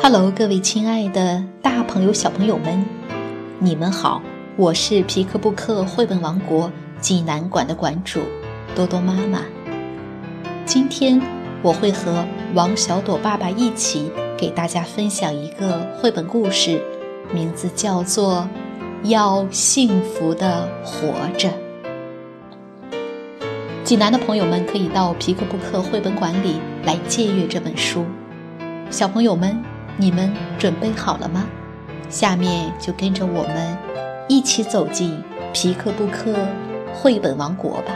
Hello，各位亲爱的大朋友、小朋友们，你们好！我是皮克布克绘本王国济南馆的馆主多多妈妈。今天我会和王小朵爸爸一起给大家分享一个绘本故事，名字叫做《要幸福的活着》。济南的朋友们可以到皮克布克绘本馆里来借阅这本书。小朋友们。你们准备好了吗？下面就跟着我们一起走进皮克布克绘本王国吧。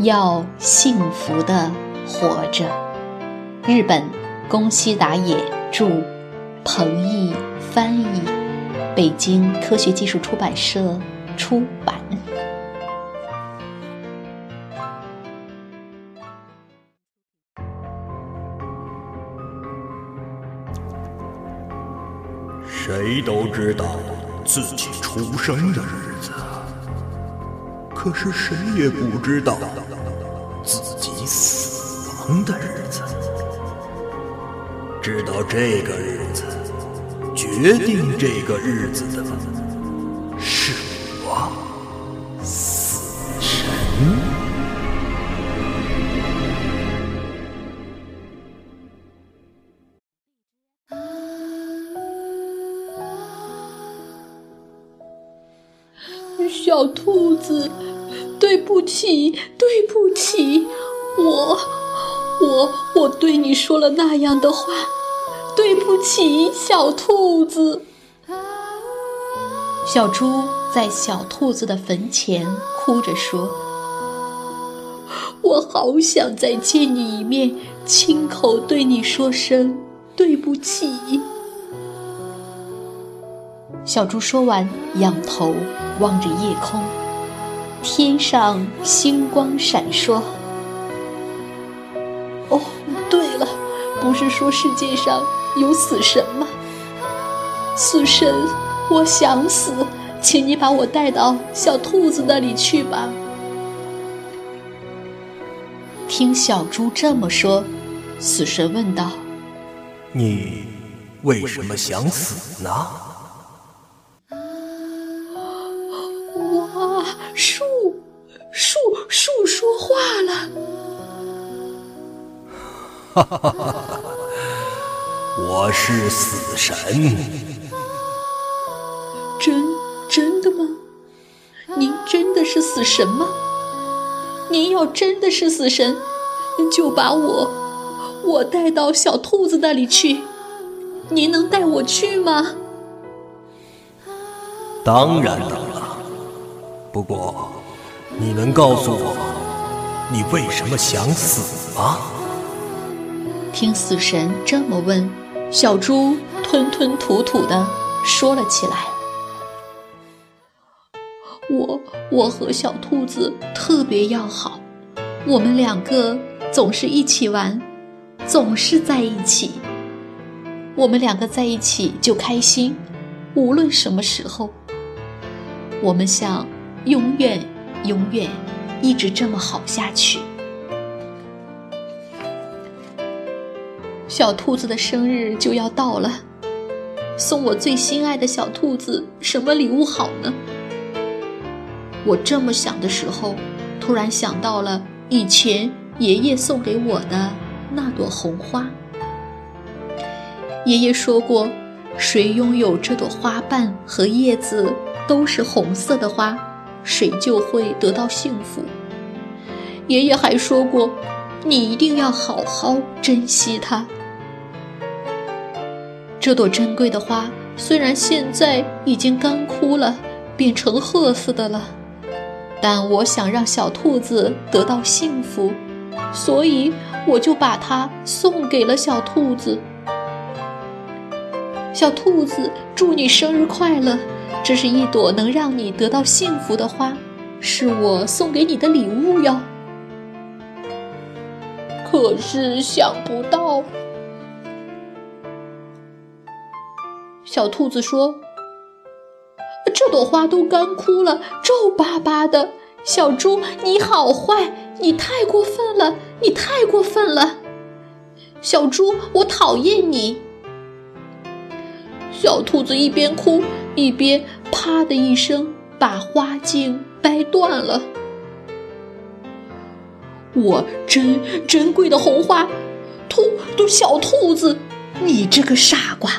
要幸福的活着。日本宫西达也著，彭毅翻译，北京科学技术出版社出版。谁都知道自己出生的日子，可是谁也不知道自己死亡的日子。知道这个日子，决定这个日子的对不起，对不起，我，我，我对你说了那样的话，对不起，小兔子。小猪在小兔子的坟前哭着说：“我好想再见你一面，亲口对你说声对不起。”小猪说完，仰头望着夜空，天上星光闪烁。哦，对了，不是说世界上有死神吗？死神，我想死，请你把我带到小兔子那里去吧。听小猪这么说，死神问道：“你为什么想死呢？”树，说话了。哈哈哈哈哈！我是死神。真真的吗？您真的是死神吗？您要真的是死神，就把我我带到小兔子那里去。您能带我去吗？当然能了。不过，你能告诉我，你为什么想死吗？听死神这么问，小猪吞吞吐吐的说了起来：“我我和小兔子特别要好，我们两个总是一起玩，总是在一起。我们两个在一起就开心，无论什么时候，我们想。”永远，永远，一直这么好下去。小兔子的生日就要到了，送我最心爱的小兔子什么礼物好呢？我这么想的时候，突然想到了以前爷爷送给我的那朵红花。爷爷说过，谁拥有这朵花瓣和叶子都是红色的花。谁就会得到幸福。爷爷还说过，你一定要好好珍惜它。这朵珍贵的花虽然现在已经干枯了，变成褐色的了，但我想让小兔子得到幸福，所以我就把它送给了小兔子。小兔子，祝你生日快乐！这是一朵能让你得到幸福的花，是我送给你的礼物哟。可是想不到，小兔子说：“这朵花都干枯了，皱巴巴的。”小猪，你好坏，你太过分了！你太过分了！小猪，我讨厌你！小兔子一边哭一边啪的一声把花茎掰断了。我珍珍贵的红花，兔兔小兔子，你这个傻瓜！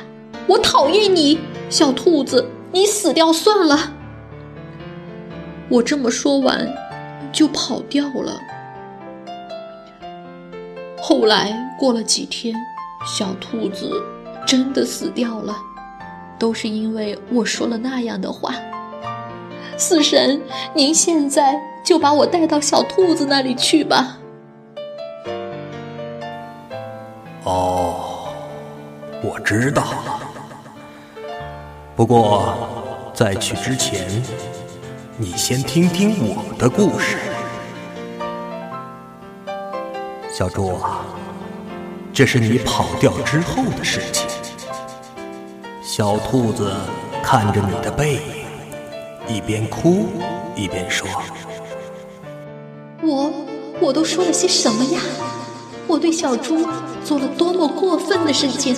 我讨厌你，小兔子，你死掉算了。我这么说完，就跑掉了。后来过了几天，小兔子真的死掉了，都是因为我说了那样的话。死神，您现在就把我带到小兔子那里去吧。哦，我知道了。不过，在去之前，你先听听我的故事。小猪啊，这是你跑掉之后的事情。小兔子看着你的背影，一边哭一边说：“我我都说了些什么呀？我对小猪做了多么过分的事情？”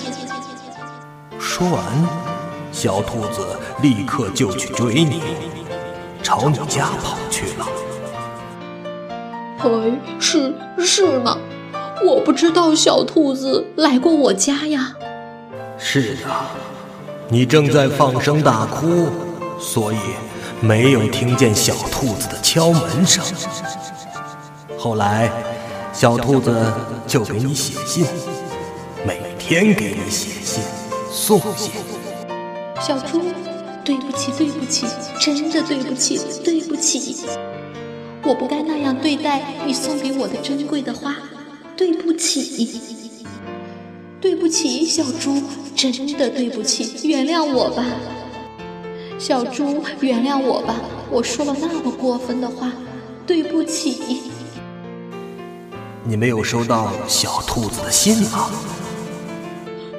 说完，小兔子立刻就去追你，朝你家跑去了。哎，是是吗？我不知道小兔子来过我家呀。是的，你正在放声大哭，所以没有听见小兔子的敲门声。后来，小兔子就给你写信，每天给你写信、送信。小猪，对不起，对不起，真的对不起，对不起。我不该那样对待你送给我的珍贵的花，对不起，对不起，小猪，真的对不起，原谅我吧，小猪，原谅我吧，我说了那么过分的话，对不起。你没有收到小兔子的信吗？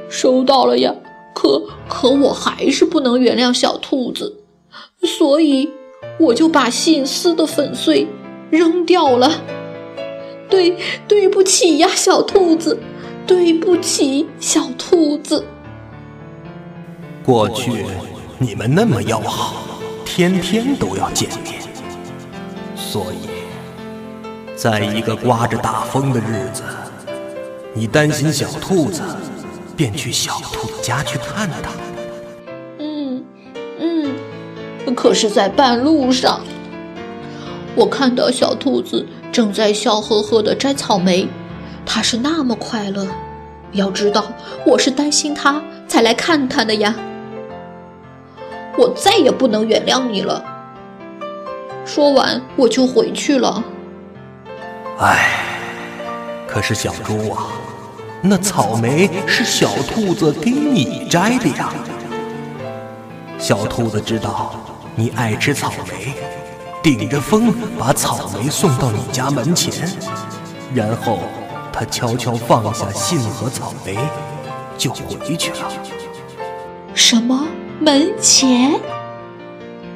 收到了呀，可可我还是不能原谅小兔子，所以。我就把信撕得粉碎，扔掉了。对，对不起呀，小兔子，对不起，小兔子。过去你们那么要好，天天都要见面，所以，在一个刮着大风的日子，你担心小兔子，便去小兔子家去看它。嗯嗯可是，在半路上，我看到小兔子正在笑呵呵的摘草莓，他是那么快乐。要知道，我是担心他才来看他的呀。我再也不能原谅你了。说完，我就回去了。唉，可是小猪啊，那草莓是小兔子给你摘的呀。小兔子知道。你爱吃草莓，顶着风把草莓送到你家门前，然后他悄悄放下信和草莓，就回去了。什么门前？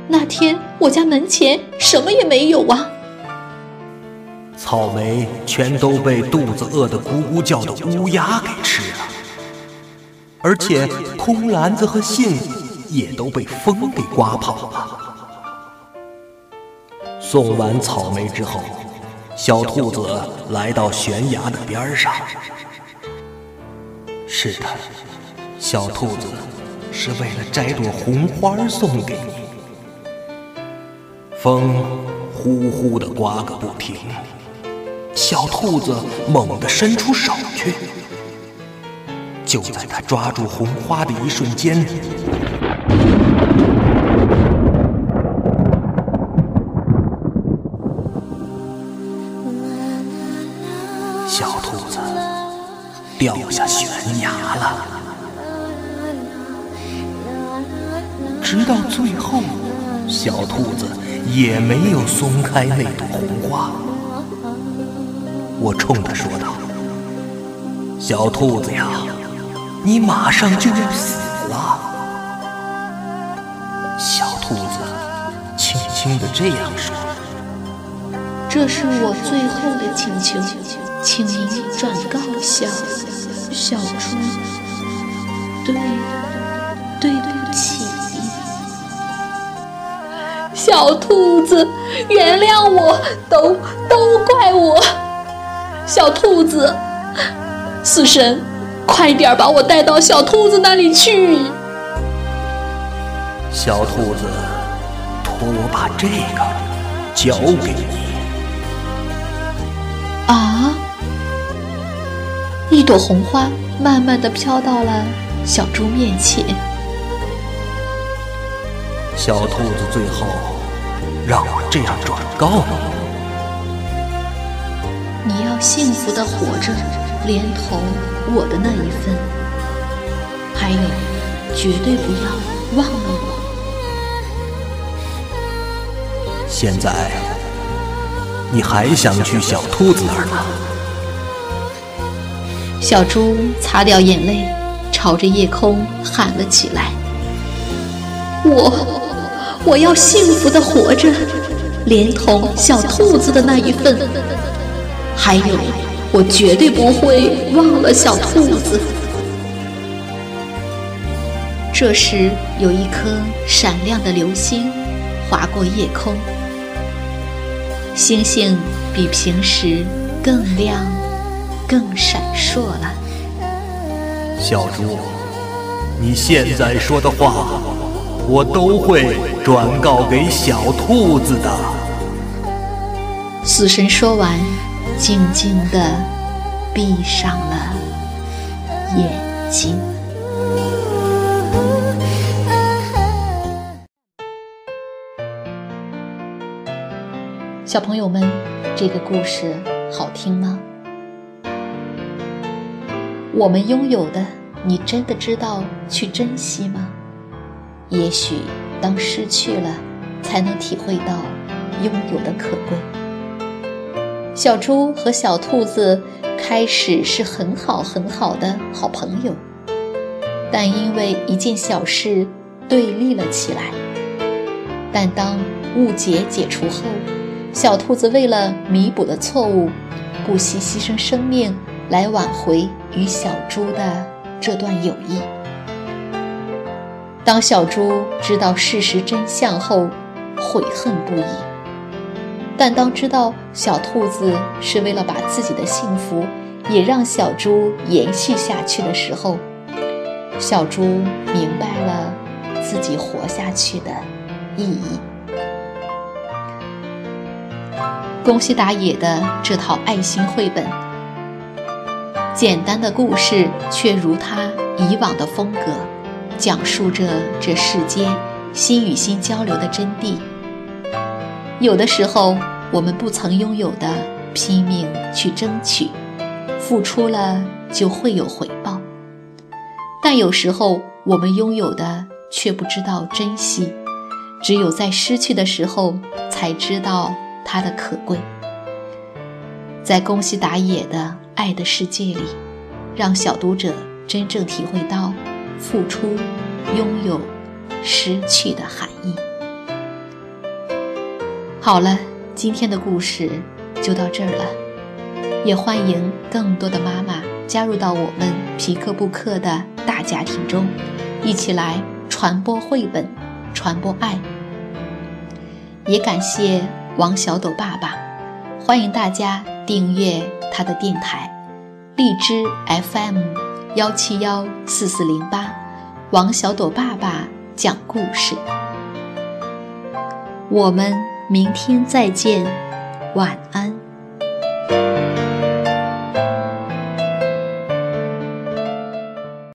那天我家门前什么也没有啊！草莓全都被肚子饿得咕咕叫的乌鸦给吃了，而且空篮子和信。也都被风给刮跑了。送完草莓之后，小兔子来到悬崖的边上。是的，小兔子是为了摘朵红花送给你。风呼呼的刮个不停，小兔子猛地伸出手去。就在他抓住红花的一瞬间。掉下悬崖了，直到最后，小兔子也没有松开那朵红花。我冲他说道：“小兔子呀，你马上就要死了。”小兔子轻轻地这样说：“这是我最后的请求。”请您转告小小猪，对对不起，小兔子，原谅我，都都怪我，小兔子，死神，快点把我带到小兔子那里去。小兔子，托我把这个交给你。啊！一朵红花慢慢的飘到了小猪面前。小兔子最后让我这样转告你：你要幸福的活着，连同我的那一份，还有，绝对不要忘了我。现在，你还想去小兔子那儿吗？小猪擦掉眼泪，朝着夜空喊了起来：“我，我要幸福的活着，连同小兔子的那一份，还有，我绝对不会忘了小兔子。”这时，有一颗闪亮的流星划过夜空。星星比平时更亮、更闪烁了。小猪，你现在说的话，我都会转告给小兔子的。死神说完，静静的闭上了眼睛。小朋友们，这个故事好听吗？我们拥有的，你真的知道去珍惜吗？也许当失去了，才能体会到拥有的可贵。小猪和小兔子开始是很好很好的好朋友，但因为一件小事对立了起来。但当误解解除后，小兔子为了弥补的错误，不惜牺牲生命来挽回与小猪的这段友谊。当小猪知道事实真相后，悔恨不已。但当知道小兔子是为了把自己的幸福也让小猪延续下去的时候，小猪明白了自己活下去的意义。宫西达也的这套爱心绘本，简单的故事却如他以往的风格，讲述着这世间心与心交流的真谛。有的时候，我们不曾拥有的，拼命去争取，付出了就会有回报；但有时候，我们拥有的却不知道珍惜，只有在失去的时候才知道。它的可贵，在宫西达也的爱的世界里，让小读者真正体会到付出、拥有、失去的含义。好了，今天的故事就到这儿了，也欢迎更多的妈妈加入到我们皮克布克的大家庭中，一起来传播绘本，传播爱。也感谢。王小斗爸爸，欢迎大家订阅他的电台，荔枝 FM 幺七幺四四零八。王小朵爸爸讲故事，我们明天再见，晚安。